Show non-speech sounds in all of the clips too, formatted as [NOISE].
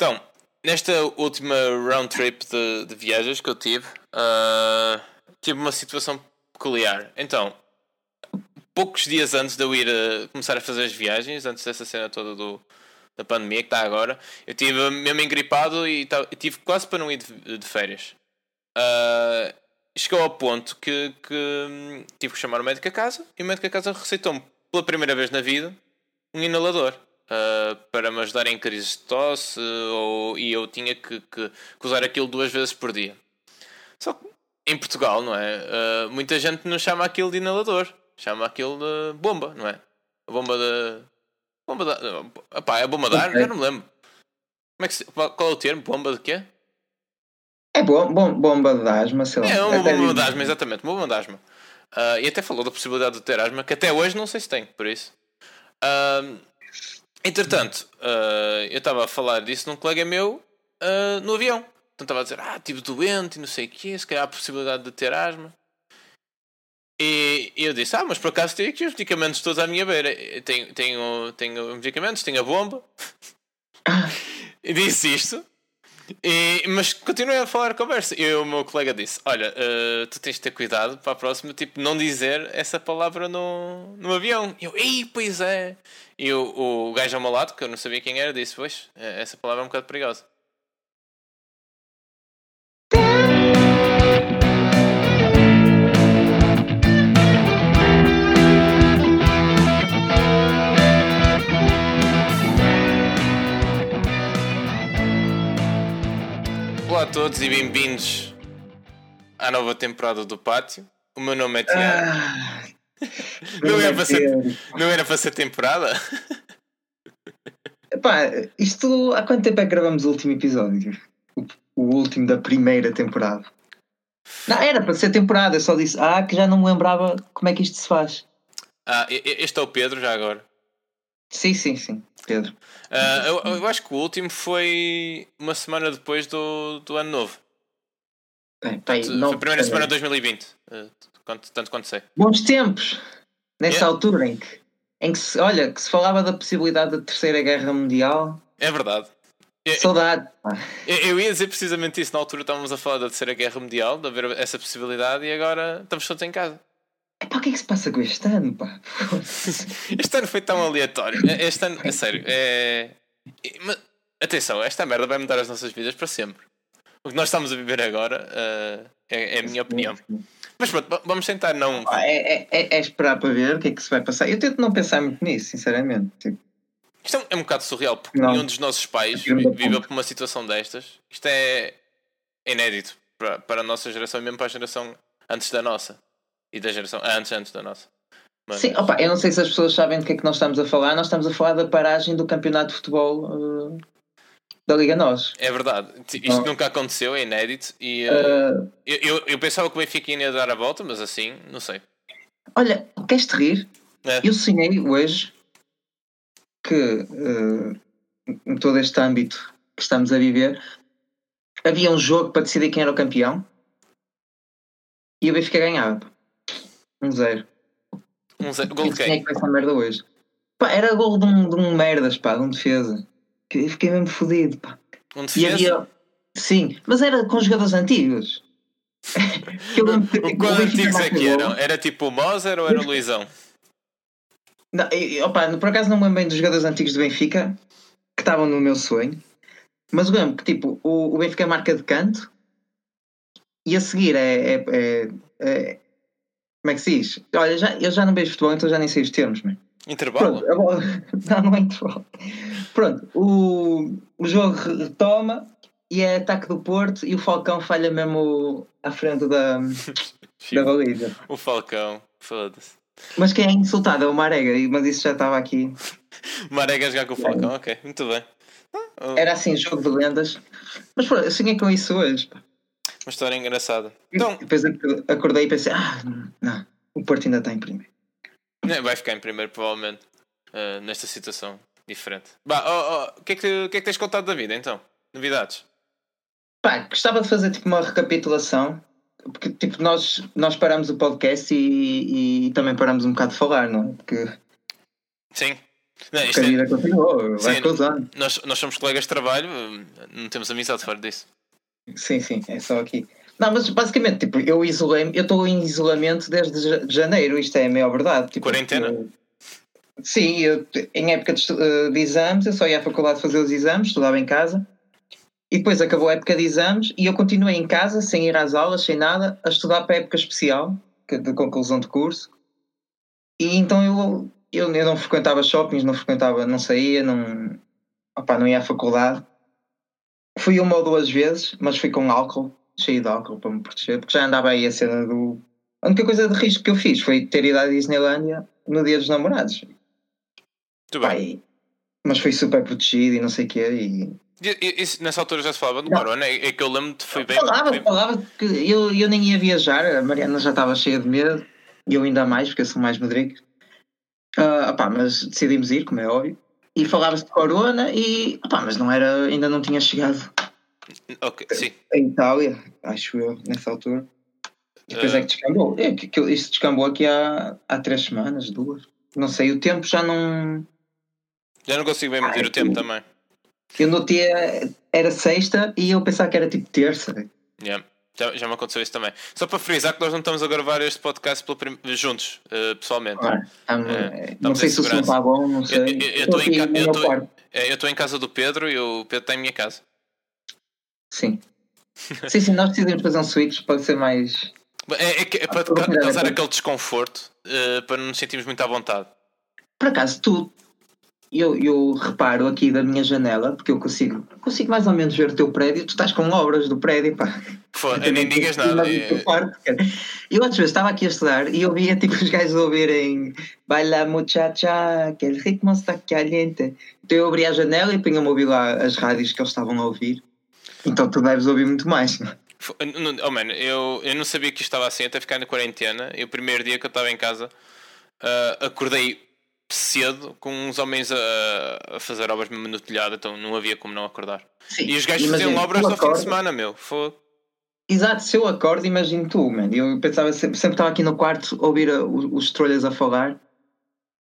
Então, nesta última round trip de, de viagens que eu tive, uh, tive uma situação peculiar. Então, poucos dias antes de eu ir a começar a fazer as viagens, antes dessa cena toda do, da pandemia que está agora, eu tive mesmo engripado e tive quase para não ir de, de férias. Uh, chegou ao ponto que, que hum, tive que chamar o médico a casa e o médico a casa receitou-me pela primeira vez na vida um inalador uh, para me ajudar em crises de tosse ou, e eu tinha que, que, que, usar aquilo duas vezes por dia. Só que em Portugal, não é? Uh, muita gente não chama aquilo de inalador, chama aquilo de bomba, não é? A bomba de. Bomba de. Epá, é a bomba de ar? Okay. Já não me lembro. Como é que se... Qual é o termo? Bomba de quê? É bom, bom, bomba de asma, sei lá. É uma bomba de asma, exatamente, uma bomba de asma. Uh, e até falou da possibilidade de ter asma, que até hoje não sei se tem, por isso. Uh, entretanto, uh, eu estava a falar disso num colega meu no avião. Então estava a dizer, ah, estive doente e não sei o quê, se calhar há a possibilidade de ter asma. E eu disse, ah, mas por acaso tenho aqui os medicamentos todos à minha beira. Tenho, tenho, tenho medicamentos, tenho a bomba. [LAUGHS] e disse isto. E, mas continuei a falar a conversa. E o meu colega disse: Olha, uh, tu tens de ter cuidado para a próxima, tipo, não dizer essa palavra no, no avião. E eu, ei, pois é. E o, o gajo ao meu lado, que eu não sabia quem era, disse: Pois, eh, essa palavra é um bocado perigosa. Olá a todos e bem-vindos à nova temporada do Pátio. O meu nome é Tiago. Ah, [LAUGHS] não, era para ser, não era para ser temporada? Epá, isto há quanto tempo é que gravamos o último episódio? O, o último da primeira temporada. Não, era para ser temporada, eu só disse, ah, que já não me lembrava como é que isto se faz. Ah, este é o Pedro já agora. Sim, sim, sim, Pedro. Uh, eu, eu, acho que o último foi uma semana depois do, do ano novo. É, não, foi a primeira semana de 2020, uh, quanto, tanto quanto sei. Bons tempos! Nessa é. altura em que, em que se, olha, que se falava da possibilidade da Terceira Guerra Mundial. É verdade. Saudade. Eu, eu, ia dizer precisamente isso. Na altura estávamos a falar da Terceira Guerra Mundial, de haver essa possibilidade, e agora estamos todos em casa. Epá, o que é que se passa com este ano, pá? [LAUGHS] este ano foi tão aleatório. Este ano, é sério, é. Mas, atenção, esta merda vai mudar as nossas vidas para sempre. O que nós estamos a viver agora uh, é, é, a minha opinião. Mas pronto, vamos tentar não. Ah, é, é, é, esperar para ver o que é que se vai passar. Eu tento não pensar muito nisso, sinceramente. Tipo... Isto é um, é um bocado surreal, porque não. nenhum dos nossos pais viveu por uma situação destas. Isto é inédito para, para a nossa geração e mesmo para a geração antes da nossa. E da geração antes, antes da nossa. Mas... Sim, opa, eu não sei se as pessoas sabem do que é que nós estamos a falar. Nós estamos a falar da paragem do campeonato de futebol uh, da Liga Nós. É verdade. Isto nunca aconteceu, é inédito. E, uh, uh... Eu, eu, eu, pensava que o Benfica ia dar a volta, mas assim, não sei. Olha, queres-te rir? É. Eu sonhei hoje que em todo este âmbito que estamos a viver havia um jogo para decidir quem era o campeão e o Benfica ganhava. Um zero. Um zero. Gol de quem? Que essa merda hoje. Pá, era gol de um, de um merdas, pá, de um defesa. Eu fiquei mesmo fodido, pá. Um defesa? Havia... Sim, mas era com jogadores antigos. [LAUGHS] que eu lembro que, Qual antigos é que eram? Era tipo o Moser ou era o Luizão? Não, eu, opa, por acaso não me lembro bem dos jogadores antigos do Benfica que estavam no meu sonho, mas lembro que tipo, o, o Benfica marca de canto e a seguir é, é, é, é como é que se diz? Olha, já, eu já não vejo futebol, então já nem sei os termos, mas. Intervalo? Pronto, bola... não, não é [LAUGHS] intervalo. Pronto, o, o jogo retoma e é ataque do Porto e o Falcão falha mesmo à frente da, [LAUGHS] da baliza. O Falcão, foda-se. Mas quem é insultado é o Marega, mas isso já estava aqui. [LAUGHS] Marega a jogar com o Falcão, é. ok, muito bem. Era assim, jogo de lendas. Mas pronto, eu sonhei com isso hoje. Uma história engraçada. Então, depois acordei e pensei, ah, não, o Porto ainda está em primeiro. [LAUGHS] Vai ficar em primeiro, provavelmente, uh, nesta situação diferente. Bah, oh, oh, o que, é que, que é que tens contado da vida então? Novidades? Pá, gostava de fazer tipo uma recapitulação, porque tipo, nós, nós paramos o podcast e, e também paramos um bocado de falar, não é? Porque... Sim. Não, isto a é- vida continuou, vai Sim. cruzando. nós, nós somos colegas de trabalho, não temos amizade fora disso. Sim, sim, é só aqui. Não, mas basicamente, tipo, eu isolei eu estou em isolamento desde ja- janeiro, isto é a maior verdade. Tipo, Quarentena? eu- sim, eu, em época de, eh, de exames, eu só ia à faculdade fazer os exames, estudava em casa, e depois acabou a época de exames e eu continuei em casa, sem ir às aulas, sem nada, a estudar para a época especial, de conclusão de curso. E então eu, eu, eu não frequentava shoppings, não frequentava, não saía, não, opá, não ia à faculdade. Fui uma ou duas vezes, mas fui com álcool, cheio de álcool para me proteger, porque já andava aí a cena do. A única coisa de risco que eu fiz foi ter ido à Disneylandia no dia dos namorados. Muito Pá, bem. mas fui super protegido e não sei o quê. E... E- isso- nessa altura já se falava do. Corona, é é que eu lembro-te, foi bem. falava, foi- falava que eu, eu nem ia viajar, a Mariana já estava cheia de medo, e eu ainda mais, porque eu sou mais medrico. Ah, opá, mas decidimos ir, como é óbvio. E falava-se de Corona, e, opá, mas não era, ainda não tinha chegado Ok, sim. a Itália, acho eu, nessa altura. E depois Ah. é que descambou. É, que, que isso descambou aqui há, há três semanas, duas. Não sei, o tempo já não. Já não consigo bem medir o tempo também. Eu notei, era sexta e eu pensava que era tipo terça. Yeah. Já, já me aconteceu isso também. Só para frisar que nós não estamos a gravar este podcast prim- juntos, eh, pessoalmente. Ah, É, não sei se o som está bom, não sei. Eu- Estou em ca-. É, eu estou em casa do Pedro e o Pedro está em minha casa. Sim. sim, sim, nós decidimos fazer um switch para ser mais. É, é é para cuidar causar daquilo. aquele desconforto, eh, para não nos sentirmos muito à vontade. Por acaso, tu. Eu, eu reparo aqui da minha janela, porque eu consigo, consigo mais ou menos ver o teu prédio. Tu estás com obras do prédio, pá. Eu nem digas nada. eh, quarto. Eu outras vezes estava aqui a estudar e eu via [LAUGHS] tipo os gajos ouvirem Baila muchacha, que el ritmo está caliente. Então eu abria a janela e punha-me a ouvir lá as rádios que eles estavam a ouvir. Então tu deves ouvir muito mais. Oh, mano, eu, eu não sabia que isto estava assim até ficar na quarentena. E o primeiro dia que eu estava em casa, ah, acordei cedo com uns homens a, a fazer obras mesmo no telhado, então não havia como não acordar. Sim, E os gajos faziam obras ao fim de semana, meu. Foi. Exato, se eu acordo, imagino tu, man. Eu pensava sempre, sempre estava aqui no quarto a ouvir a- os, os trolhas a falar.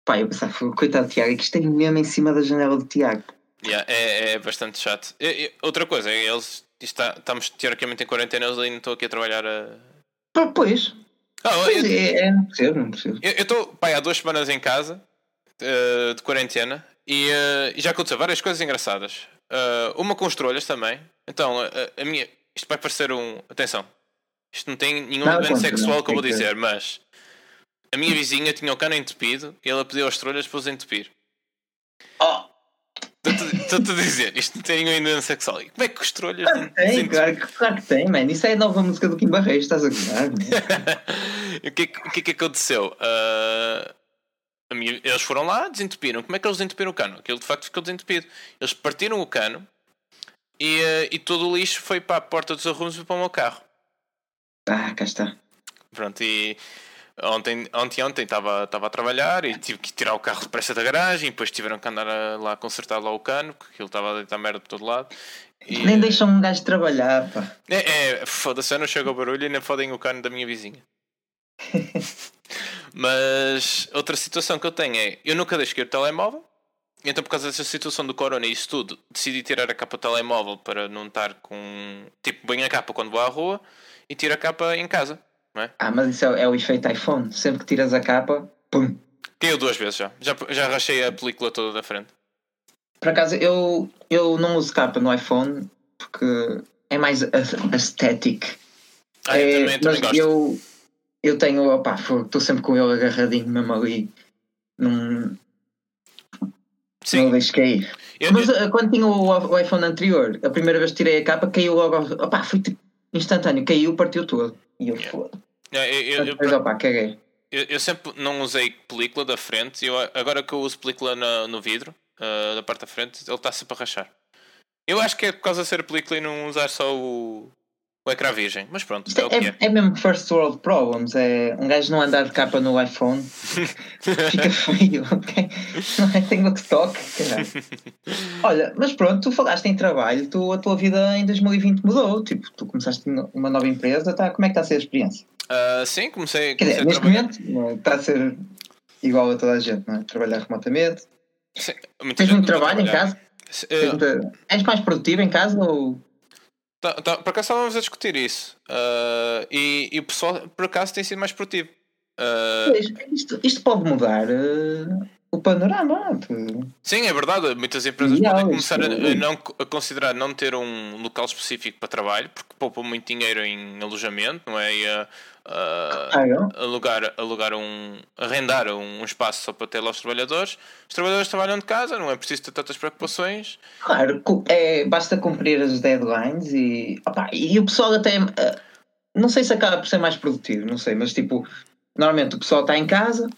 Pá, eu pensava, coitado do Tiago, é que isto é mesmo em cima da janela do Tiago. Yeah, é, é bastante chato. E- e outra coisa, eles está, estamos teoricamente em quarentena, eles ainda estão aqui a trabalhar a. Pá, Pois, Ah, pois eu- é, é, não percebo, não percebo. Eu estou pai, há duas semanas em casa eh, de quarentena e, e já aconteceu várias coisas engraçadas. Eh, uma com os trolhas também. Então, a, minha. Isto vai parecer um. Atenção, isto não tem nenhum elemento sexual não, que eu vou tem que- dizer, mas a minha vizinha tinha o cano entupido e ela pediu aos trolhas para os entupir. Oh, Estou-te a dizer, isto não tem nenhum elemento sexual. E como é que os trolhas. claro que tem, claro, que- claro que tem, man. Isso é a nova música do Kim Barreiros, estás a gozar, [LAUGHS] o, que, é que- é que aconteceu? Ah, a minha- eles foram lá, desentupiram. Como é que eles desentupiram o cano? Aquilo de facto ficou desentupido. Eles partiram o cano e, ah, e todo o lixo foi para a porta dos arrumos e para o meu carro. Ah, cá está. Pronto, e ontem, ontem, ontem estava, estava a trabalhar e tive que tirar o carro depressa da garagem depois tiveram que andar a- lá a consertar lá o cano, porque aquilo estava a deitar merda por todo lado. E, Nem deixam um gajo trabalhar, pá. É, é foda-se, eu não chego ao barulho e nem fodem o cano da minha vizinha. [LAUGHS] Mas outra situação que eu tenho é: eu nunca deixo o telemóvel, então por causa dessa situação do corona e isso tudo, decidi tirar a capa do telemóvel para não estar com. Tipo, banho a capa quando vou à rua e tiro a capa em casa. Ah, mas isso é, é o efeito iPhone. Sempre que tiras a capa, pum. Caiu duas vezes já. Já, já rachei a película toda da frente. Por acaso, eu, eu não uso capa no iPhone porque é mais aesthetic. Ah, eu É, também, também mas gosto. eu, eu tenho, opá, estou sempre com ele agarradinho mesmo ali. Não, não Sim, o deixo cair. eu, Mas eu- uh, quando tinha o, o iPhone anterior, a primeira vez que tirei a capa, caiu logo. Opá, foi tipo instantâneo, caiu, partiu todo. E eu, Yeah. foda. Eu, eu, eu, opá, caguei. Eu, eu sempre não usei película da frente eu, agora que eu uso película na- no vidro, ah, da parte da frente, ele está sempre a rachar. Eu acho que é por causa de ser película e não usar só o, o ecrã virgem, mas pronto, Isto é o que é, é. é mesmo first world problems. É um gajo não andar de capa no iPhone [LAUGHS] fica feio. ok? Não é? Tem que toque, caralho. Olha, mas pronto, tu falaste em trabalho, tu, a tua vida em 2020 mudou. Tipo, tu começaste uma nova empresa, tá? como é que está a ser a experiência? Ah, sim, comecei, Quer comecei dizer, a neste trabalhar. momento não é? está a ser igual a toda a gente, não é? Trabalhar remotamente. Sim, Tens muito trabalho em casa? Uh, És mais produtivo em casa ou. Tá, tá, por acaso estávamos a discutir isso. Uh, e, e o pessoal, por acaso, tem sido mais produtivo. Uh... Isto, isto, pode mudar uh, o panorama. Sim, é verdade. Muitas empresas podem começar a, a, não, a considerar não ter um local específico para trabalho, porque poupam muito dinheiro em alojamento, não é? E a, alugar, alugar um, arrendar um, espaço só para ter lá os trabalhadores. Os trabalhadores trabalham de casa, não é preciso ter tantas preocupações. Claro, é, basta cumprir as deadlines e, opa, e o pessoal até. Eh, não sei se acaba por ser mais produtivo, não sei, mas tipo, normalmente o pessoal está em casa,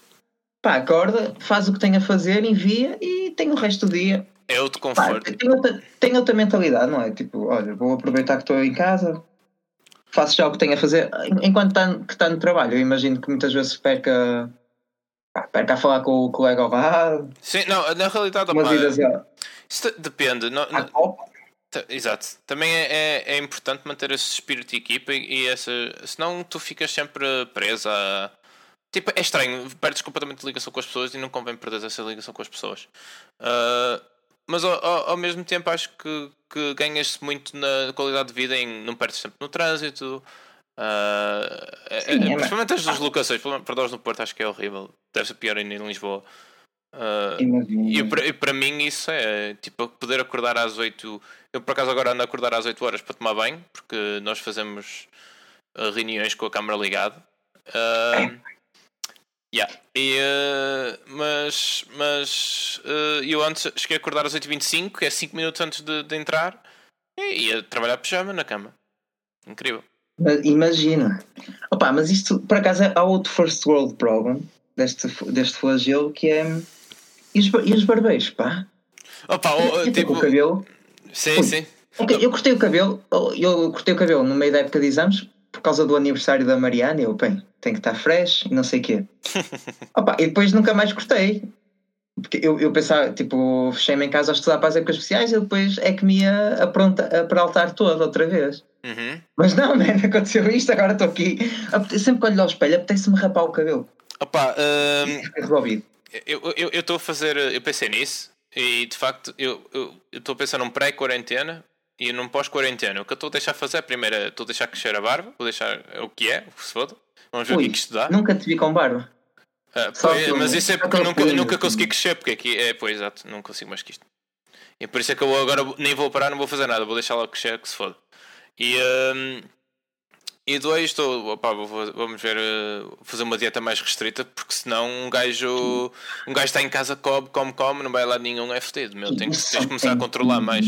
pá, acorda, faz o que tem a fazer, envia e tem o resto do dia. É outro conforto. Pá, tem, outra, tem outra mentalidade, não é? Tipo, olha, vou aproveitar que estou em casa, faço já o que tenho a fazer enquanto está, que no trabalho. Eu imagino que muitas vezes perca, perca a falar com o colega ao lado. Sim, não, na realidade, opa, isso depende. Não, não, exato. Também é, é, é, importante manter esse espírito de equipa e, e essa, senão tu ficas sempre presa a Tipo, é estranho, perdes completamente ligação com as pessoas e não convém perder essa ligação com as pessoas. Uh, mas ao, ao, ao, mesmo tempo acho que, que ganhas-se muito na qualidade de vida em não perdes tempo no trânsito. Uh, Sim, é, é, principalmente as deslocações, para nós no Porto acho que é horrível. Deve ser pior ainda em Lisboa. Uh, e, para, e para mim isso é tipo poder acordar às 8. Eu por acaso agora ando a acordar às 8 horas para tomar banho, porque nós fazemos reuniões com a câmara ligada. [COUGHS] [COUGHS] Uh, Yeah. E, uh, mas mas uh, eu antes cheguei a acordar às 8h25, que é 5 minutos antes de, de entrar, e ia trabalhar pijama na cama. Incrível. Imagina. Opa, mas isto por acaso é outro first world problem deste, deste flagelo que é. E os, e os barbeiros, pá? Opa, o, tipo. O cabelo. Sim, Ui. sim. Okay, eu cortei o cabelo, eu cortei o cabelo no meio da época de exames por causa do aniversário da Mariana. Eu, bem, tem que estar fresh e não sei o quê. Opa, e depois nunca mais cortei. Porque eu, eu pensava, tipo, fechei-me em casa a estudar para as épocas especiais e depois é que me ia apronta, a todo outra vez. Uhum. Mas não, [LAUGHS] man, aconteceu isto, agora estou aqui. Sempre que olho ao espelho, apetece-me rapar o cabelo. Opa, um, resolvido. Eu estou a fazer, eu pensei nisso e de facto eu estou a pensar num pré-quarentena e num pós-quarentena. O que eu estou a deixar fazer, primeiro, estou a deixar crescer a barba, vou deixar o que é, o que se foda. Vamos ver Ui, o que, é que dá. Nunca te vi com barba. Ah, pois, mas isso é porque eu nunca, nunca consegui crescer, porque aqui é, pois exato, não consigo mais que isto. E por isso é que eu agora nem vou parar, não vou fazer nada, vou deixar lá crescer, que se foda. E, um, e dois, estou, opa, vou, vamos ver, uh, fazer uma dieta mais restrita, porque senão um gajo, um gajo está em casa, come, come, come, não vai lá nenhum, é fedido, meu. Tem, tens de começar a controlar mais.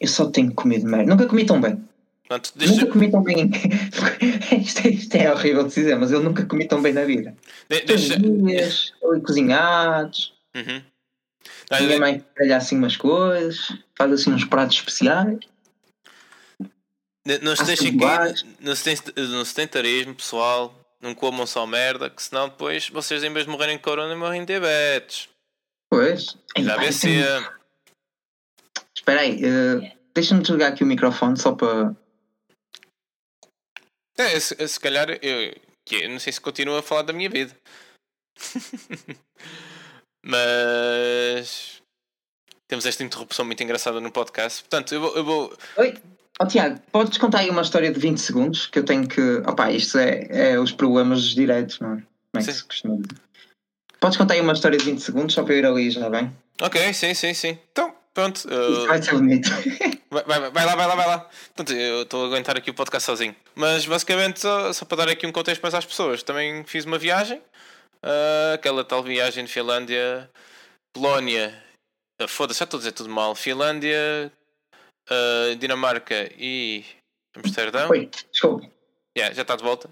Eu só tenho comido merda, nunca comi tão bem. Pronto, deixa... Nunca comi tão bem. [LAUGHS] isto, é, isto, é, horrível de dizer, mas eu nunca comi tão bem na vida. De, deixa... dias, cozinhados. Uhum. A minha mãe calha assim umas coisas, faz assim uns pratos especiais. Não se deixem cair no sedentarismo, pessoal. Não comam só merda, que senão depois vocês, em vez de morrerem de corona, morrem de diabetes. Pois. Já vê se. Espera aí, uh, deixa-me desligar aqui o microfone só para é, se, se calhar eu, eu não sei se continuo a falar da minha vida. [LAUGHS] Mas temos esta interrupção muito engraçada no podcast. Portanto, eu vou. Eu vou... Oi, oh, Tiago, podes contar aí uma história de 20 segundos que eu tenho que. Opá, isto é, é os problemas dos direitos, não é? Como é que sim. se costuma dizer? Podes contar aí uma história de 20 segundos só para eu ir ali já bem? Ok, sim, sim, sim. Então, pronto. Uh... Vai ser bonito. [LAUGHS] Vai, vai, vai, lá, vai lá, vai lá. Portanto, eu estou a aguentar aqui o podcast sozinho. Mas basicamente, só, só, para dar aqui um contexto mais às pessoas, também fiz uma viagem. Uh, aquela tal viagem de Finlândia, Polónia. Uh, Foda-se, já estou a dizer tudo mal. Finlândia, uh, Dinamarca e Amsterdão. Oi, desculpa. Yeah, já está de volta.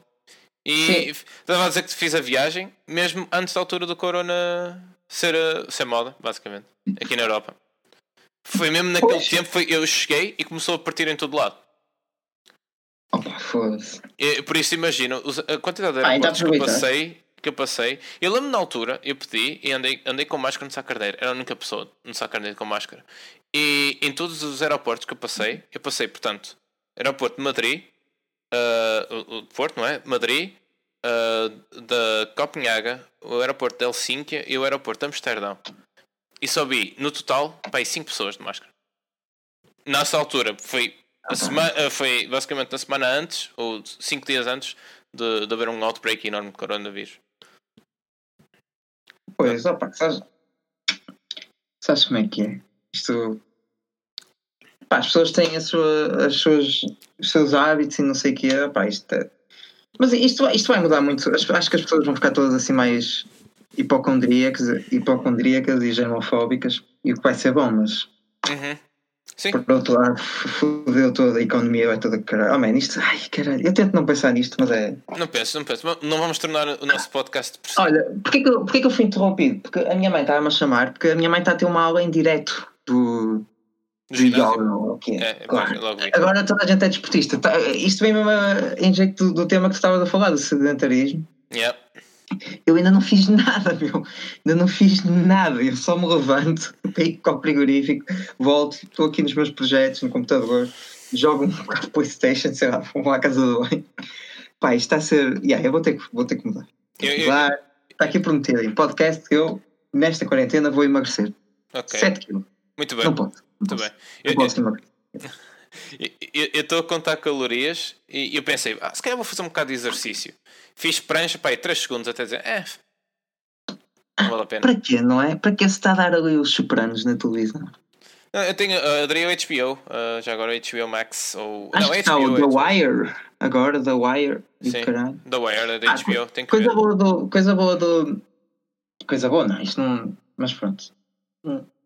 E estava a dizer que fiz a viagem mesmo antes da altura do Corona ser, ser moda, basicamente, aqui na Europa. Foi mesmo naquele pois. tempo, foi, eu cheguei e começou a partir em todo lado. Opa, foda-se. Por isso imagino a quantidade de aeroportos ah, então que eu passei. Que eu passei. Eu lembro na altura, eu pedi e andei, andei com máscara no Sacarneiro. Era a única pessoa no Sacarneiro com máscara. E em todos os aeroportos que eu passei, eu passei, portanto, aeroporto de Madrid, uh, o Porto, não é? Madrid, uh, da Copenhaga, o aeroporto de Helsínquia e o aeroporto de Amsterdão. E só vi no total pá, 5 pessoas de máscara. Nessa altura, foi, a semana, foi basicamente na semana antes, ou 5 dias antes, de, de haver um outbreak enorme de coronavírus. Pois, opa, sabes, sabes como é que é? Isto. Pá, as pessoas têm a sua, as suas, os seus hábitos e não sei o que é. Pá, isto é... Mas isto, isto vai mudar muito. Acho que as pessoas vão ficar todas assim mais hipocondríacas, hipocondríacas e germofóbicas, e o que vai ser bom, mas. Uhum. Sim. Por outro lado, fodeu toda a economia, vai toda caralho. Oh man, isto, ai caralho, eu tento não pensar nisto, mas é. Não penso, não penso. Não vamos tornar o nosso podcast por Olha, porquê que, eu, porquê que eu fui interrompido? Porque a minha mãe estava-me a chamar, porque a minha mãe está a ter uma aula em direto do. Do yoga, okay. é, é claro. Agora toda a gente é desportista. Tá, isto vem mesmo em jeito do, do tema que tu estavas a falar, do sedentarismo. Yeah. Eu ainda não fiz nada, meu. Ainda não fiz nada. Eu só me levanto, [LAUGHS] pego com o frigorífico, volto, estou aqui nos meus projetos, no computador, jogo um bocado de Playstation, sei lá, vou lá à casa do banho. Pá, isto está a ser. Yeah, eu vou ter que, vou ter que mudar. Eu, eu. Está aqui prometido. Em podcast que eu, nesta quarentena, vou emagrecer. Okay. 7 quilos. Muito bem. Não posso. Não Muito posso. bem. Não eu, posso emagrecer. Eu estou a contar calorias e eu pensei, ah, se calhar vou fazer um bocado de exercício. Fiz prancha, pá, 3 segundos até dizer, é, não vale a pena. Para quê, não é? Para que se está a dar ali os sopranos na televisão? Eu tenho, uh, adorei o HBO, uh, já agora o HBO Max. Ou, Acho não, que está o The HBO. Wire, agora The Wire. Sim, caralho. The Wire da ah, HBO. Tem que coisa, ver. boa do, coisa boa do. Coisa boa, não, isto não. Mas pronto.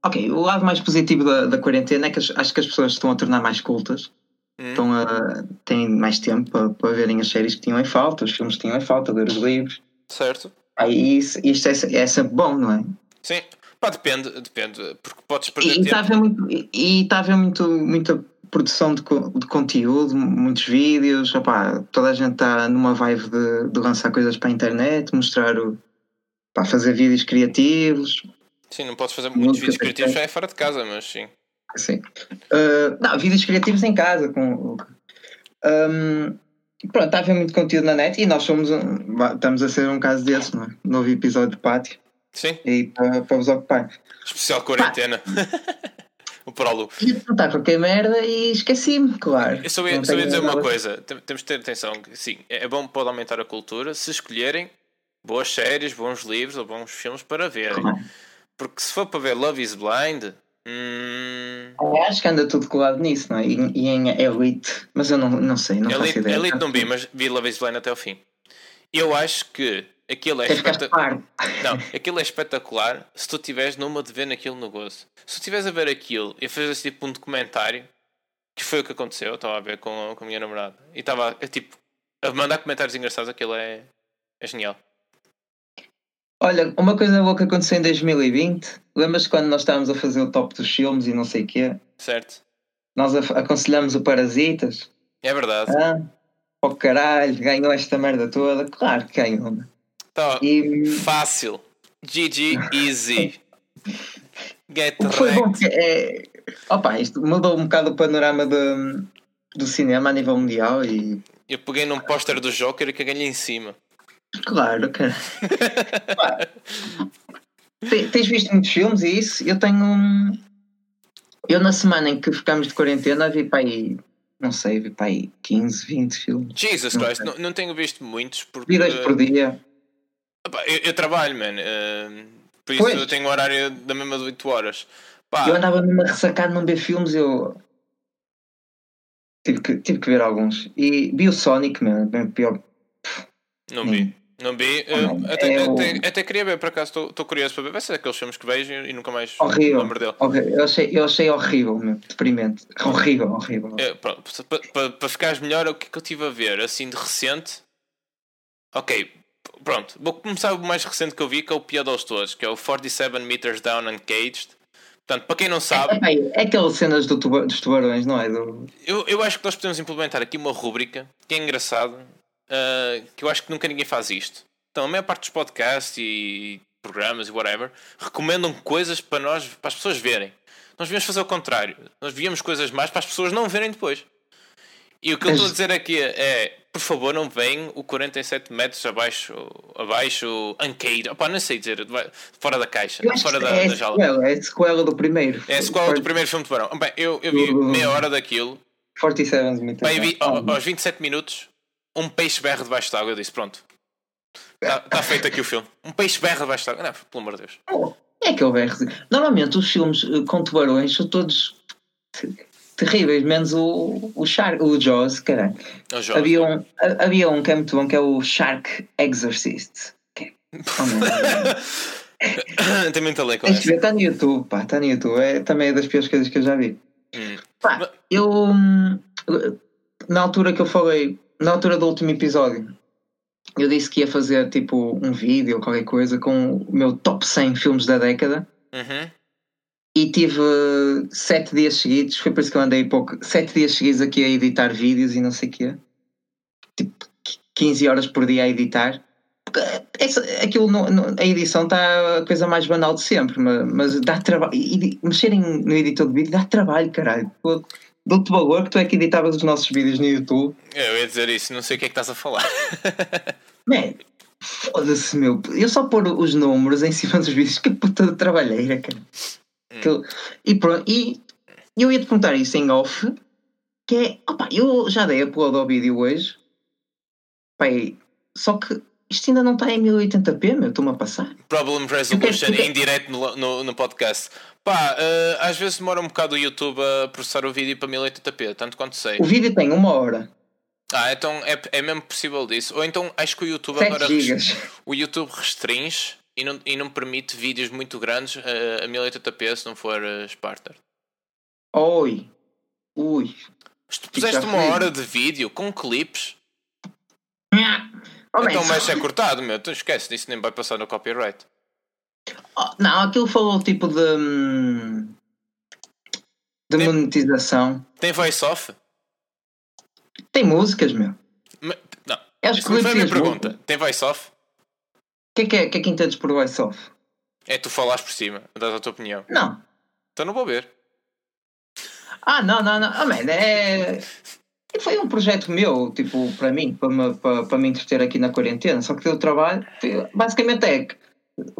Ok, o lado mais positivo da, da quarentena é que as, acho que as pessoas estão a tornar mais cultas. Hum. Estão a, têm mais tempo para, para verem as séries que tinham em falta, os filmes que tinham em falta, ler os livros. Certo. Aí isso, isto é, é sempre bom, não é? Sim. Pá, depende, depende, porque podes perder e, tempo. Está a haver muito, e está a haver muito, muita produção de, de conteúdo, muitos vídeos, opá, toda a gente está numa vibe de, de lançar coisas para a internet, mostrar o, para fazer vídeos criativos. Sim, não podes fazer muitos vídeos criativos já é fora de casa, mas sim. Sim. Uh, não, vídeos criativos em casa. Com, um, pronto, está a haver muito conteúdo na net e nós somos um, estamos a ser um caso desse, não é? Novo episódio de pátio. Sim. E para, para vos ocupar. Especial quarentena. [LAUGHS] o Prolu. Ia perguntar qualquer merda e esqueci-me, claro. Eu só ia, só ia dizer uma coisa: temos de ter atenção sim, é bom, pode aumentar a cultura se escolherem boas séries, bons livros ou bons filmes para verem. Claro. Porque se for para ver Love is Blind. Hum... Acho que anda tudo colado nisso, não é? E, e em Elite, mas eu não, não sei, não Elite, ideia. Elite não vi, mas vi Love is Blind até o fim. Eu acho que aquilo é espetacular. Não, [LAUGHS] aquilo é espetacular se tu estiveres numa de ver naquilo no gozo. Se tu estiveres a ver aquilo e fazeres tipo um documentário, que foi o que aconteceu, eu estava a ver com, com a minha namorada e estava tipo a mandar comentários engraçados, aquilo é, é genial. Olha, uma coisa boa que aconteceu em 2020, lembras quando nós estávamos a fazer o top dos filmes e não sei o quê? Certo. Nós aconselhamos o Parasitas. É verdade. Ah, oh caralho, ganhou esta merda toda. Claro que ganhou. Tá, e... Fácil. GG easy. [LAUGHS] Get Foi bom que é... Opa, isto mudou um bocado o panorama do, do cinema a nível mundial e. Eu peguei num póster do Joker e caguei-lhe em cima. Claro, cara. Tens visto muitos filmes e isso? Eu tenho. Eu, na semana em que ficamos de quarentena, vi para aí. Não sei, vi para aí 15, 20 filmes. Jesus não Christ, não, não, tenho visto muitos. Porque... Vi dois por dia. Eu, eu trabalho, man. Uh, por isso pois. eu tenho um horário da mesma de 8 horas. Pá. Eu andava mesmo a ressacar não ver filmes, eu. Tive que, tive que ver alguns. E vi o Sonic, man. Pior. Não vi. Não vi. Uh, até, é até, o... até, queria ver, por acaso estou curioso para ver. Vai ser aqueles filmes que vejo e nunca mais horrível, lembro dele. Horrível. Eu, achei, eu achei horrível, meu. deprimente. Horrível, horrível. É, para, para, ficares melhor, o que é que eu estive a ver assim de recente? Ok, pronto. Vou começar o mais recente que eu vi, que é o pior dos todos, que é o 47 Meters Down Uncaged. Portanto, para quem não sabe. É, é, é aquelas cenas do tuba, dos tubarões, não é? Do... Eu, eu acho que nós podemos implementar aqui uma rúbrica que é engraçado uh, que eu acho que nunca ninguém faz isto. Então, a maior parte dos podcasts e programas e whatever recomendam coisas para nós, para as pessoas verem. Nós devíamos fazer o contrário. Nós víamos coisas mais para as pessoas não verem depois. E o que eu estou a dizer aqui é, por favor, não venham o 47 metros abaixo, abaixo, Uncade, opá, não sei dizer, fora da caixa, fora da, é da jaula. Sequela, é a sequela do primeiro. É a sequela do primeiro filme de Barão. Bem, eu, eu vi meia hora daquilo. 47 metros. Bem, vi, aos 27 minutos, um peixe berra debaixo d'água. Eu disse: Pronto, está tá feito aqui o filme. Um peixe berra debaixo d'água. Não, pelo amor de Deus. Oh, é que eu berro. Normalmente os filmes eh, com tubarões são todos terríveis, menos o, o Shark, o Jaws, caralho. O Jaws. Havia, um, havia um que é muito bom que é o Shark Exorcist. Que é, [LAUGHS] Tem muita lei com essa. Está no YouTube, pá, está no YouTube. É também é das piores coisas que eu já vi. Hum. Pá, eu hum, na altura que eu falei, na altura do último episódio, eu disse que ia fazer tipo um vídeo ou qualquer coisa com o meu top 100 filmes da década. Uhum e tive sete dias seguidos, foi por isso que eu andei pouco, sete dias seguidos aqui a editar vídeos e não sei o quê. Tipo, 15 horas por dia a editar. Essa, aquilo no, no, a edição está a coisa mais banal de sempre, mas, mas dá trabalho. Mexer no editor de vídeo dá trabalho, caralho. Dou-te valor que tu é que editavas os nossos vídeos no YouTube. Eu ia dizer isso, não sei o que é que estás a falar. [LAUGHS] Man, foda-se, meu. Eu só pôr os números em cima dos vídeos, que puta de trabalheira, cara. Hum. e pronto, e eu ia te perguntar isso em off, que é, opa, eu já dei upload ao vídeo hoje, pai, só que isto ainda não está em 1080p, meu, estou-me a passar. Problem resolution em direto no, no, no, podcast. Pá, uh, às vezes demora um bocado o YouTube a processar o vídeo para 1080p, tanto quanto sei. O vídeo tem uma hora. Ah, então é, é mesmo possível disso. Ou então acho que o YouTube agora. Gigas. O YouTube restringe e não, e não permite vídeos muito grandes uh, a 1080p se não for uh, Sparta. Oi! Ui! Se tu puseste uma hora de vídeo com clipes. Oh, então vai ser cortado, meu. Tu esquece disso, nem vai passar no copyright. Oh, não, aquilo falou tipo de. De tem, monetização. Tem voice-off? Tem músicas, meu. Mas, não, é não foi a minha pergunta. Tem voice-off? O que é que, é, que, é que entendes por voice-off? É tu falares por cima, dás a tua opinião. Não. Então não vou ver. Ah, não, não, não. Oh, man, é... Foi um projeto meu, tipo, para mim, para me, para, para me entreter aqui na quarentena. Só que o trabalho, basicamente é que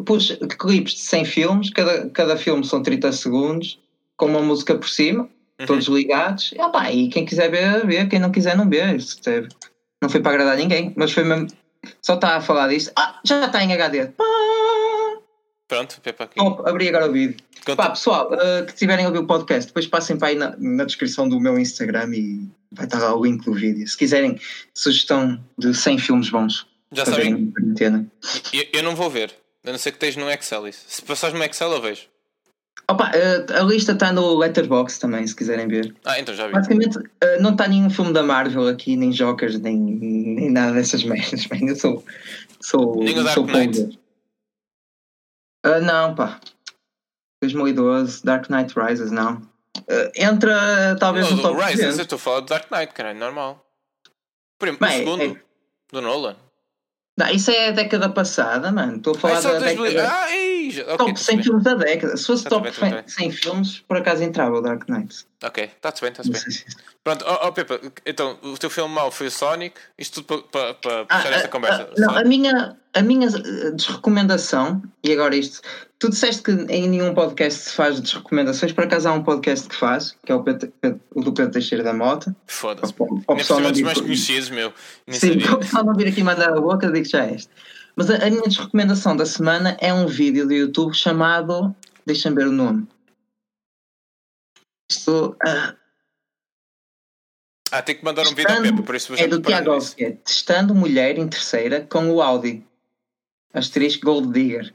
pus clipes de 100 filmes, cada, cada filme são 30 segundos, com uma música por cima, uhum. todos ligados. E, opa, e quem quiser ver, vê, quem não quiser, não vê. Não foi para agradar ninguém, mas foi mesmo só está a falar disto. Ah, já está em HD. Pá! Pronto, Pepa aqui. Top, abri agora o vídeo. Pá, pessoal, uh, que tiverem a ouvir o podcast, depois passem para aí na, na, descrição do meu Instagram e vai estar lá o link do vídeo. Se quiserem sugestão de 100 filmes bons. Já sabem. Eu, eu não vou ver. A não ser que esteja no Excel. Isso. Se passares no Excel, eu vejo. Opa, eh, a lista está no Letterboxd também, se quiserem ver. Ah, então já vi. Basicamente, eh, não está nenhum filme da Marvel aqui, nem Jokers, nem, nem nada dessas [LAUGHS] merdas. Bem, eu sou. sou nem o Dark sou Knight. Uh, não, pá. 2012, Dark Knight Rises, não. Uh, entra talvez no, no top Rises, eu estou a falar do Dark Knight, caralho, normal. Por Bem, o segundo, é... do Nolan. Não, isso é a década passada, mano. Estou a falar ah, da década. Ah, ei, okay, top 100 filmes da década. Se fosse tá top bem, 100 filmes, por acaso entrava o Dark Knight. Ok, está-se bem, está-se bem. Pronto, oh, oh, Pepa, então o teu filme mau foi o Sonic, isto tudo para pa, pa puxar ah, esta conversa. Ah, não, a minha, a minha desrecomendação, e agora isto, tu disseste que em nenhum podcast se faz desrecomendações, por acaso há um podcast que faz, que é o, Pedro, o do Pedro Teixeira da Mota. Foda-se. O pessoal não mais conhecidos, meu. Nem Sim, [LAUGHS] o pessoal não vir aqui mandar a boca, digo já este. Mas a, a minha desrecomendação da semana é um vídeo do YouTube chamado. Deixa-me ver o nome. Isto. Uh, ah, tem que mandar um vídeo ao Pepe, por isso É do Tiago é Testando Mulher em Terceira com o Audi. Asterisco Gold Digger.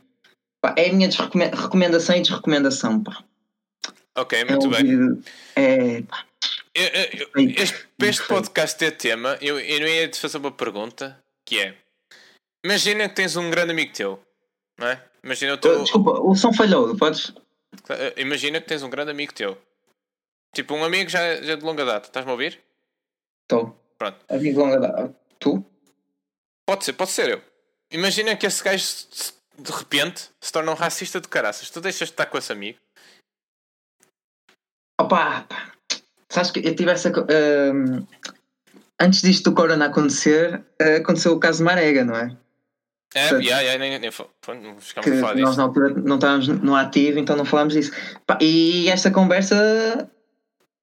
Pá, é a minha recomendação e desrecomendação. Pá. Ok, muito é bem. É, eu, eu, este, este podcast ter tema, eu, eu não ia te fazer uma pergunta que é imagina que tens um grande amigo teu, não é? Imagina o teu... Desculpa, o som falhou, podes? Imagina que tens um grande amigo teu. Tipo, um amigo já, já de longa data, estás-me a ouvir? Estou. Pronto. Amigo de longa data. Tu? Pode ser, pode ser eu. Imagina que esse gajo de repente se torna um racista de caraças. Tu deixas de estar com esse amigo? Opa! Sabes que eu tive essa. Uh, antes disto do Corona acontecer, eh, aconteceu o caso de Marega, não é? É, Portanto, yeah, yeah, nem, nem, Que ficamos a falar nós disso. na altura não estávamos no ativo, então não falámos disso. Pá, e esta conversa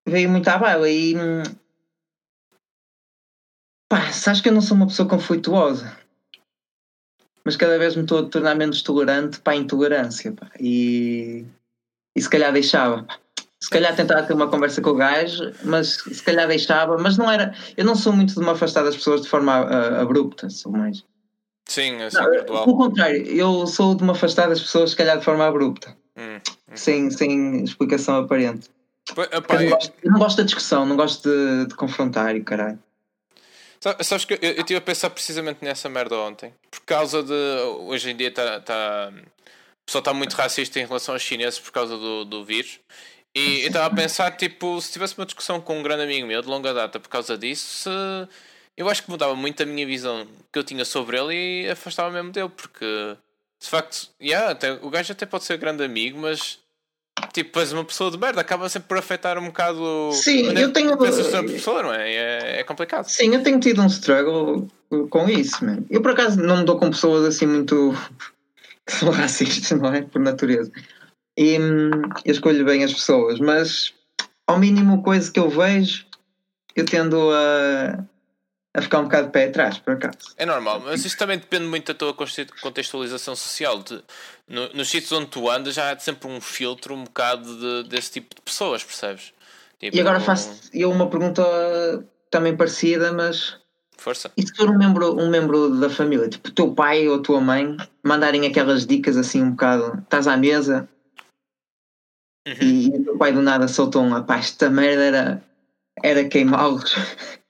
veio muito à baila e. hum, Pá, sabes que eu não sou uma pessoa conflituosa. Mas cada vez me estou a tornar menos tolerante para a intolerância. Pá. E, e se calhar deixava. pá. Se calhar tentava ter uma conversa com o gajo, mas se calhar deixava. Mas não era. Eu não sou muito de me afastar das pessoas de forma ah, abrupta, sou mais. Sim, assim, Não, gradual. pelo contrário, eu sou de me afastar das pessoas, se calhar de forma abrupta, Hum. sem, sem explicação aparente. Pá, epá, Eu não, gosto, eu não gosto da discussão, não gosto de, de confrontar e caralho. Sa- Sabes que eu estive a pensar precisamente nessa merda ontem. Por causa de. Hoje em dia está. Tá, o pessoal está muito racista em relação aos chineses por causa do, do vírus. E eu estava a pensar, tipo, se tivesse uma discussão com um grande amigo meu de longa data por causa disso, se- eu acho que mudava muito a minha visão que eu tinha sobre ele e afastava mesmo dele, porque de facto, yeah, até, o gajo até pode ser grande amigo, mas tipo, és uma pessoa de merda, acaba sempre por afetar um bocado Sim, é eu tenho- pensas sobre a pessoa, não é? É, é complicado. Sim, eu tenho tido um struggle com isso, man. Eu por acaso não me dou com pessoas assim muito. que são racistas, não é? Por natureza. E hum, eu escolho bem as pessoas, mas ao mínimo coisa que eu vejo, eu tendo a, a ficar um bocado de pé atrás, por acaso. É normal, mas isso também depende muito da tua contextualização social. De- no- nos sítios onde tu andas já há sempre um filtro um bocado de- desse tipo de pessoas, percebes? Tipo, E agora faço eu uma pergunta também parecida, mas Força. e se for um membro, um membro da família, tipo o teu pai ou a tua mãe, mandarem aquelas dicas assim um bocado, estás à mesa Uhum. e, o teu pai do nada soltou um pá, esta merda era, era queimá-los, [LAUGHS]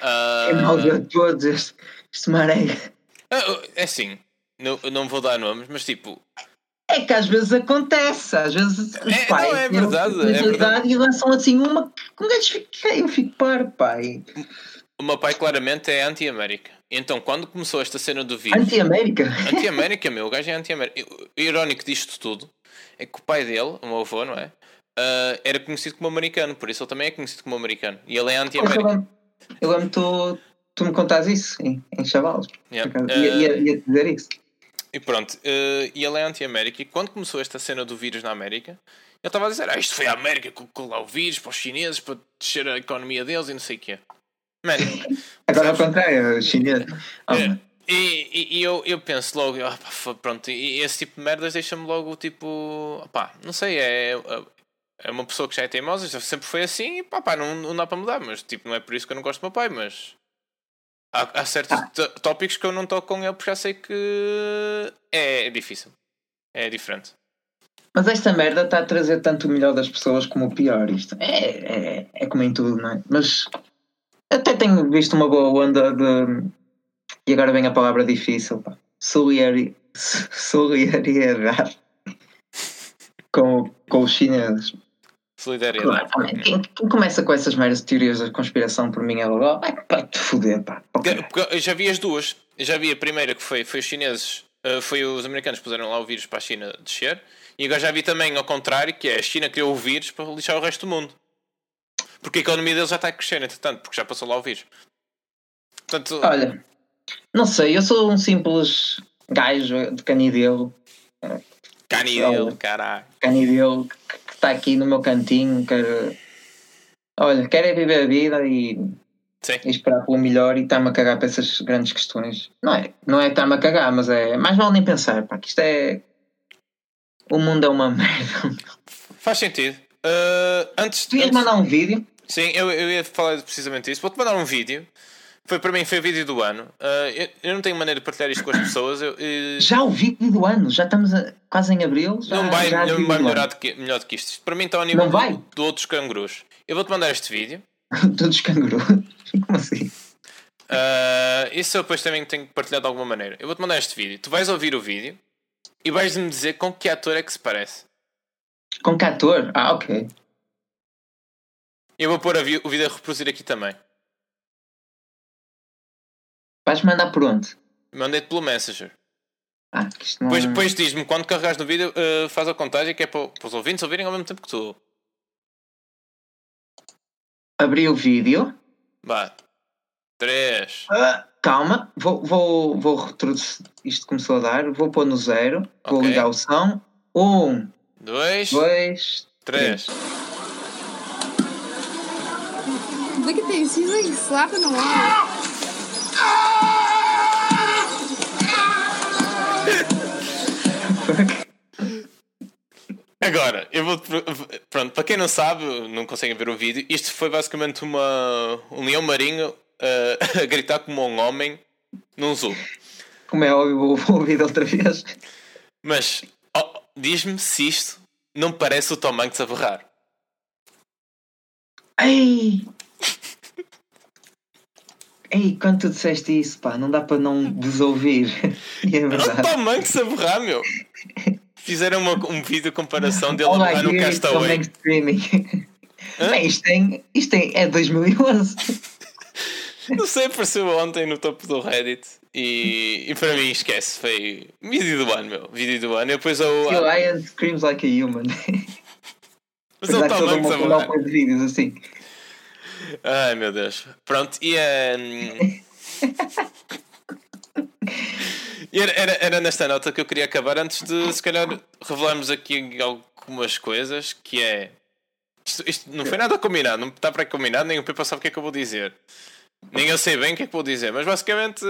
Ah, queimá-los a todos, este, este maré. ah, é assim, não, não vou dar nomes, mas tipo, É que às vezes acontece, às vezes os É, pais não, é verdade, é personalidade e lançam assim uma que um gajo fica, eu fico par, pai. o meu pai claramente é anti-América. Então, quando começou esta cena do vírus, Anti-América. Anti-América, meu, o gajo é anti-América. O irónico disto tudo é que o pai dele, o meu avô, não é? Ah, era conhecido como americano, por isso ele também é conhecido como americano. E ele é anti-América. Eu lembro tu, tu me contas isso em, em Chavalos. Yeah. Ah, Ia, ia, ia dizer isso. E pronto, eh, e ele é anti-América. E quando começou esta cena do vírus na América, ele estava a dizer: ah, isto foi a América que colocou lá o vírus para os chineses, para descer a economia deles e não sei o quê. Mano, [LAUGHS] Agora ao sabes? contrário, chinês. Oh, É, E, e- e eu, eu penso logo, ah, pá, pronto, e esse tipo de merdas deixa-me logo tipo, pá, não sei, é, é uma pessoa que já é teimosa, já sempre foi assim, e pá, pá, não, não dá para mudar, mas tipo, não é por isso que eu não gosto do meu pai, mas há, há certos t- tópicos que eu não toco com ele porque já sei que é, difícil, é diferente. Mas esta merda está a trazer tanto o melhor das pessoas como o pior. Isto é, é, é como em tudo, não é? Mas até tenho visto uma boa onda de. E agora vem a palavra difícil, pá. Solidari- [LAUGHS] Solidariedade com, com os chineses. Solidariedade. Claro, quem, quem começa com essas meras teorias da conspiração por mim é logo, vai pá, te foder, pá. Porque- Ok. porque eu já vi as duas. Eu já vi a primeira que foi, foi os chineses, eh, foi os americanos que puseram lá o vírus para a China descer. E agora já vi também ao contrário, que é a China criou o vírus para lixar o resto do mundo. Porque a economia deles já está a crescer, entretanto, porque já passou lá o vírus. Portanto, Olha, não sei, eu sou um simples gajo de canidelo, cani olha. dele, caralho. canidelo está aqui no meu cantinho, quer. Olha, quer é viver a vida e, e esperar pelo melhor e está-me a cagar para essas grandes questões. Não é, não é estar-me a cagar, mas é. Mais vale nem pensar, pá, que isto é. O mundo é uma [LAUGHS] merda. Faz sentido. Eh, antes, Tu ias antes- mandar um vídeo? Sim, eu, eu ia falar precisamente isso. Vou-te mandar um vídeo. Foi para mim, foi o vídeo do ano. Eh, eu, eu não tenho maneira de partilhar isto com as pessoas. Eu, Já o vídeo do ano, já estamos a- quase em abril. Já, não vai, já não vai melhorar do que, melhor do que isto. Para mim está ao nível do, do outros cangurus. Eu vou-te mandar este vídeo. [LAUGHS] Todos canguru. [LAUGHS] Como assim? Uh, isso eu depois também tenho que partilhar de alguma maneira. Eu vou-te mandar este vídeo. Tu vais ouvir o vídeo e vais-me dizer com que ator é que se parece. Com que ator? Ah, ok. Eu vou pôr o vídeo a reproduzir aqui também. Vais mandar por onde? Mandei-te pelo Messenger. Ah, que isto não... Depois, depois diz-me quando carregares no vídeo, uh, faz a contagem que é para, para os ouvintes ouvirem ao mesmo tempo que tu. Abri o vídeo. Vá. 3. Ah, calma, vou, vou, vou retroduzir. Isto começou a dar. Vou pôr no zero. Vou Ok. ligar o som. Um, 2. dois, 3. Look at this. He's like slapping the wall. Agora, eu vou. Pronto, para quem não sabe, não conseguem ver o vídeo, isto foi basicamente uma, um leão marinho uh, [LAUGHS] a gritar como um homem num zoo. Como é óbvio, vou, vou ouvir outra vez. Mas oh, diz-me se isto não parece o Tom Hanks a berrar. Ei! Ei, quando tu disseste isso, pá, não dá para não desouvir. [LAUGHS] E é É o verdade. Tom Hanks a berrar, meu! [LAUGHS] Fizeram uma, um vídeo de comparação dele a my berrar no Castaway. Hã? Bem, isto, tem, isto tem, é 2011. Não sei, apareceu ontem no topo do Reddit e, e para mim esquece. Foi vídeo do ano, meu. Vídeo do ano. E depois o. The Lion screams like a human. Mas é o Apesar de Tom todo Hanks a vídeos assim. Ai meu Deus. Pronto, e ehm, e [LAUGHS] era, era, era nesta nota que eu queria acabar antes de se calhar revelarmos aqui algumas coisas que é. Isto, isto não foi nada combinado, não está pré-combinado, nem o Pepa sabe o que é que eu vou dizer. Nem eu sei bem o que é que vou dizer, mas basicamente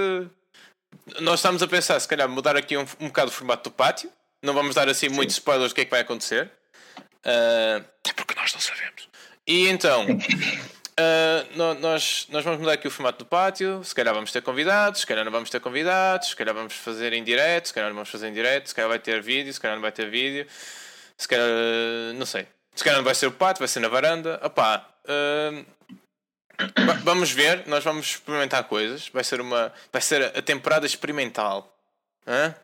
nós estamos a pensar, se calhar, mudar aqui um, um bocado o formato do pátio. Não vamos dar assim muitos spoilers do que é que vai acontecer. Ah, é porque nós não sabemos. E então, [LAUGHS] no- nós, nós vamos mudar aqui o formato do pátio. Se calhar vamos ter convidados, se calhar não vamos ter convidados, se calhar vamos fazer em direto, se calhar não vamos fazer em direto, se calhar vai ter vídeo, se calhar não vai ter vídeo, se calhar ah, não sei. Se calhar não vai ser o pátio, vai ser na varanda. Opá, va- vamos ver, nós vamos experimentar coisas. Vai ser uma. Vai ser a temporada experimental. Hã?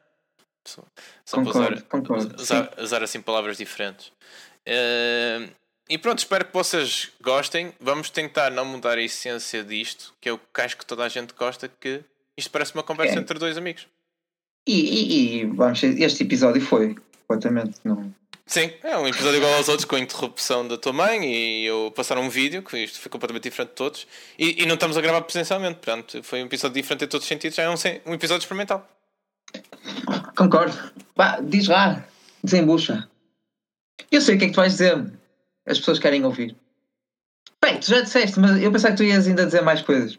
Só, só para usar, Concordo, concordo. usar, usar assim palavras diferentes. Eh, e pronto, espero que vocês gostem. Vamos tentar não mudar a essência disto, que é o que acho que toda a gente gosta, que isto parece uma conversa É. entre dois amigos. E, e, e vamos este episódio foi completamente não. Sim, é um episódio igual aos outros com a interrupção da tua mãe e eu passar um vídeo, que isto foi completamente diferente de todos, e, e não estamos a gravar presencialmente, portanto foi um episódio diferente em todos os sentidos, já é um, um episódio experimental. Concordo. Vá, diz lá, desembucha. Eu sei o que é que tu vais dizer. As pessoas querem ouvir. Bem, tu já disseste, mas eu pensava que tu ias ainda dizer mais coisas.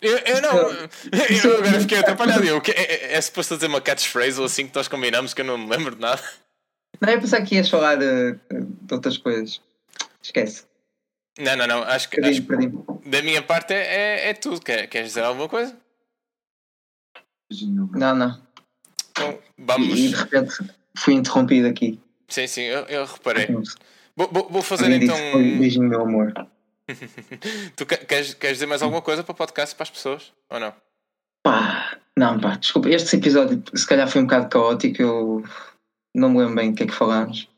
Eu, eu não, Isso- eu agora fiquei atrapalhado. Eu, é, é, é suposto dizer uma catchphrase ou assim que nós combinamos que eu não me lembro de nada. Não, eu pensava que ias falar de, de outras coisas. Esquece. Não, não, não. Acho que, acho que da minha parte é, é, é tudo. Quer, queres dizer alguma coisa? Não, não. Então, E, vamos. e de repente fui interrompido aqui. Sim, sim, eu, eu reparei. Alguém Vou, vou, vou fazer então. disse, foi beijinho, meu amor. [LAUGHS] Tu que- queres, queres dizer mais alguma coisa para o podcast para as pessoas? Ou não? Pá, não, pá, desculpa. Este episódio se calhar foi um bocado caótico. Eu não me lembro bem o que é que falámos.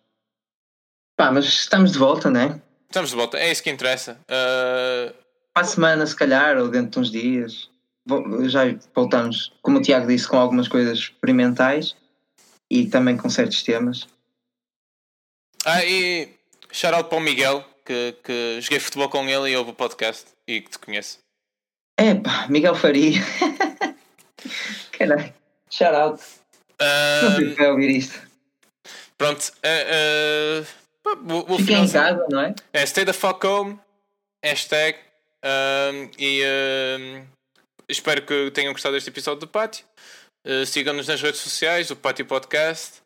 Pá, mas estamos de volta, né? Estamos de volta, é isso que interessa. Ah, Para a semana, se calhar, ou dentro de uns dias. Já voltamos, como o Tiago disse, com algumas coisas experimentais e também com certos temas. ah, e shout out para o Miguel, que, que joguei futebol com ele e ouve o podcast e que te conhece. É pá, Miguel Faria. [LAUGHS] Caralho, shout out. Ah, Não ouvir isto. pronto, ah, pá, vou, em casa, não é? É stay the fuck home, hashtag, um, e um, espero que tenham gostado deste episódio do Pátio. Uh, Sigam-nos nas redes sociais, o Pátio Podcast.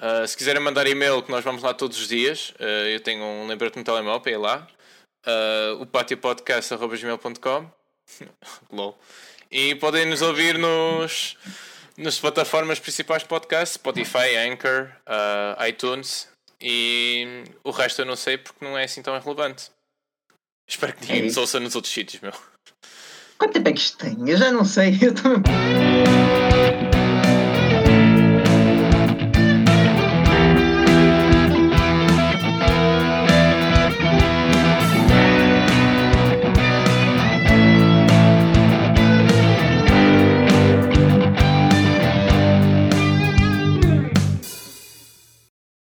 Uh, se quiserem mandar e-mail, que nós vamos lá todos os dias, uh, eu tenho um lembrete no telemóvel ir lá. Uh, o patiopodcast.gmail.com [LAUGHS] Lol. E podem nos ouvir nos, nas plataformas principais de podcast, Spotify, Anchor, uh, iTunes e o resto eu não sei porque não é assim tão relevante. Espero que ninguém É nos ouça nos outros sítios, meu. Quanto tempo é que isto tem? Eu já não sei. [LAUGHS] Eu também.